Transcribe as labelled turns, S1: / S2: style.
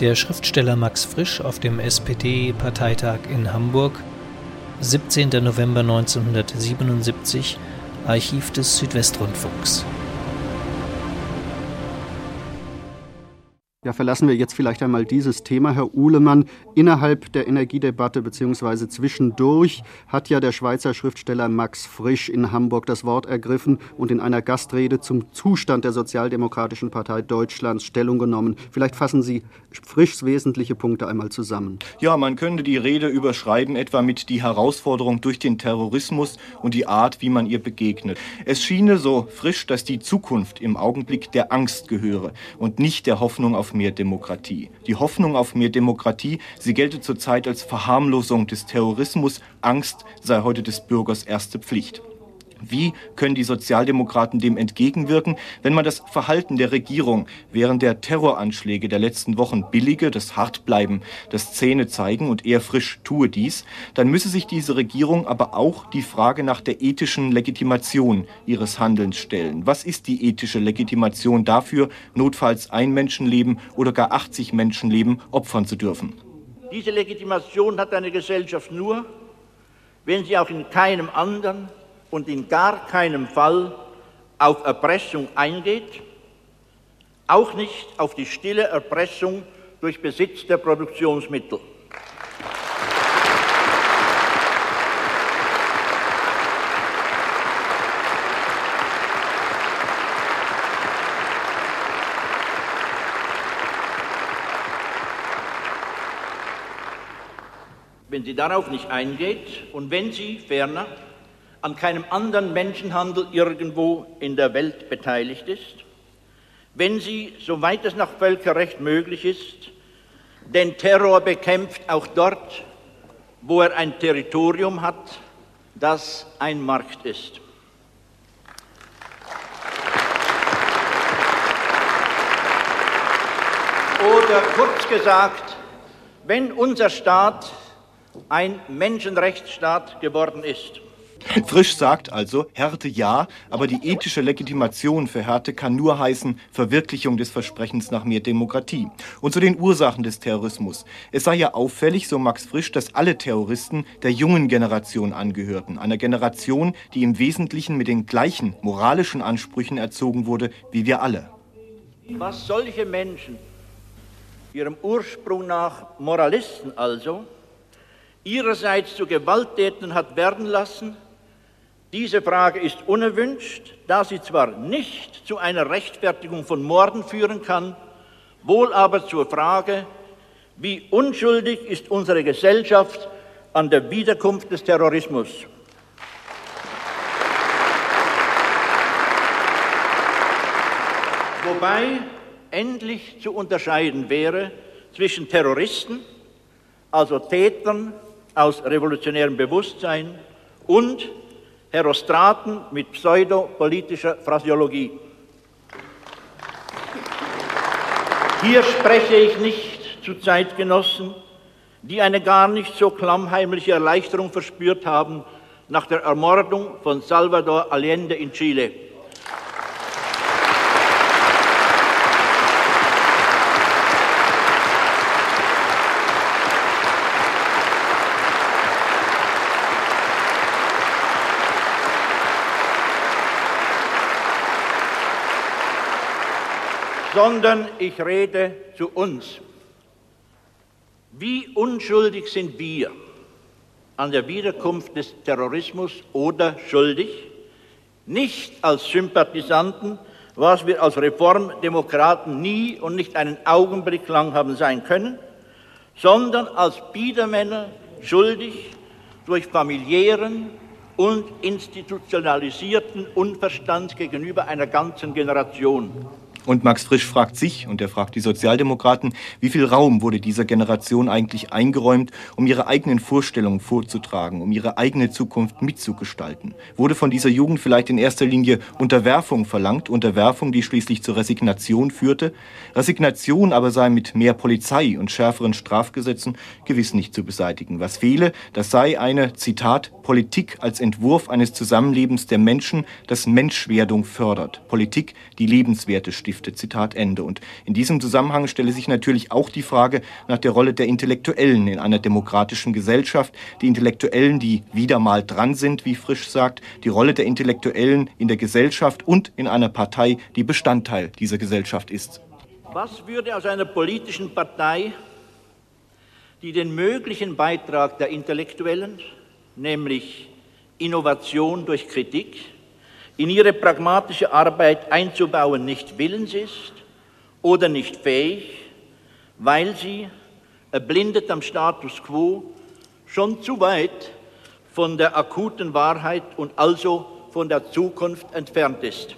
S1: Der Schriftsteller Max Frisch auf dem SPD-Parteitag in Hamburg, 17. November 1977, Archiv des Südwestrundfunks.
S2: Ja, verlassen wir jetzt vielleicht einmal dieses Thema, Herr Uhlemann. Innerhalb der Energiedebatte bzw. zwischendurch hat ja der Schweizer Schriftsteller Max Frisch in Hamburg das Wort ergriffen und in einer Gastrede zum Zustand der Sozialdemokratischen Partei Deutschlands Stellung genommen. Vielleicht fassen Sie Frischs wesentliche Punkte einmal zusammen.
S3: Ja, man könnte die Rede überschreiben etwa mit die Herausforderung durch den Terrorismus und die Art, wie man ihr begegnet. Es schiene so frisch, dass die Zukunft im Augenblick der Angst gehöre und nicht der Hoffnung auf mehr Demokratie. Die Hoffnung auf mehr Demokratie, sie gelte zurzeit als Verharmlosung des Terrorismus. Angst sei heute des Bürgers erste Pflicht. Wie können die Sozialdemokraten dem entgegenwirken, wenn man das Verhalten der Regierung während der Terroranschläge der letzten Wochen billige, das Hartbleiben, das Zähne zeigen und eher frisch tue dies, dann müsse sich diese Regierung aber auch die Frage nach der ethischen Legitimation ihres Handelns stellen. Was ist die ethische Legitimation dafür, notfalls ein Menschenleben oder gar 80 Menschenleben opfern zu dürfen?
S4: Diese Legitimation hat eine Gesellschaft nur, wenn sie auch in keinem anderen und in gar keinem Fall auf Erpressung eingeht, auch nicht auf die stille Erpressung durch Besitz der Produktionsmittel. Wenn sie darauf nicht eingeht und wenn sie ferner an keinem anderen Menschenhandel irgendwo in der Welt beteiligt ist, wenn sie, soweit es nach Völkerrecht möglich ist, den Terror bekämpft, auch dort, wo er ein Territorium hat, das ein Markt ist. Oder kurz gesagt, wenn unser Staat ein Menschenrechtsstaat geworden ist,
S3: Frisch sagt also, Härte ja, aber die ethische Legitimation für Härte kann nur heißen Verwirklichung des Versprechens nach mehr Demokratie. Und zu den Ursachen des Terrorismus. Es sei ja auffällig, so Max Frisch, dass alle Terroristen der jungen Generation angehörten. Einer Generation, die im Wesentlichen mit den gleichen moralischen Ansprüchen erzogen wurde wie wir alle.
S4: Was solche Menschen, ihrem Ursprung nach Moralisten also, ihrerseits zu Gewalttätern hat werden lassen, diese Frage ist unerwünscht, da sie zwar nicht zu einer Rechtfertigung von Morden führen kann, wohl aber zur Frage, wie unschuldig ist unsere Gesellschaft an der Wiederkunft des Terrorismus. Wobei endlich zu unterscheiden wäre zwischen Terroristen, also Tätern aus revolutionärem Bewusstsein, und Herostraten mit pseudopolitischer Phraseologie. Hier spreche ich nicht zu Zeitgenossen, die eine gar nicht so klammheimliche Erleichterung verspürt haben nach der Ermordung von Salvador Allende in Chile. Sondern ich rede zu uns. Wie unschuldig sind wir an der Wiederkunft des Terrorismus oder schuldig? Nicht als Sympathisanten, was wir als Reformdemokraten nie und nicht einen Augenblick lang haben sein können, sondern als Biedermänner schuldig durch familiären und institutionalisierten Unverstand gegenüber einer ganzen Generation.
S3: Und Max Frisch fragt sich und er fragt die Sozialdemokraten, wie viel Raum wurde dieser Generation eigentlich eingeräumt, um ihre eigenen Vorstellungen vorzutragen, um ihre eigene Zukunft mitzugestalten? Wurde von dieser Jugend vielleicht in erster Linie Unterwerfung verlangt, Unterwerfung, die schließlich zur Resignation führte? Resignation aber sei mit mehr Polizei und schärferen Strafgesetzen gewiss nicht zu beseitigen. Was fehle, das sei eine, Zitat, Politik als Entwurf eines Zusammenlebens der Menschen, das Menschwerdung fördert. Politik, die Lebenswerte stiftet. Zitat Ende. Und in diesem Zusammenhang stelle sich natürlich auch die Frage nach der Rolle der Intellektuellen in einer demokratischen Gesellschaft. Die Intellektuellen, die wieder mal dran sind, wie Frisch sagt, die Rolle der Intellektuellen in der Gesellschaft und in einer Partei, die Bestandteil dieser Gesellschaft ist.
S4: Was würde aus einer politischen Partei, die den möglichen Beitrag der Intellektuellen, nämlich Innovation durch Kritik, in ihre pragmatische Arbeit einzubauen, nicht willens ist oder nicht fähig, weil sie, erblindet am Status quo, schon zu weit von der akuten Wahrheit und also von der Zukunft entfernt ist.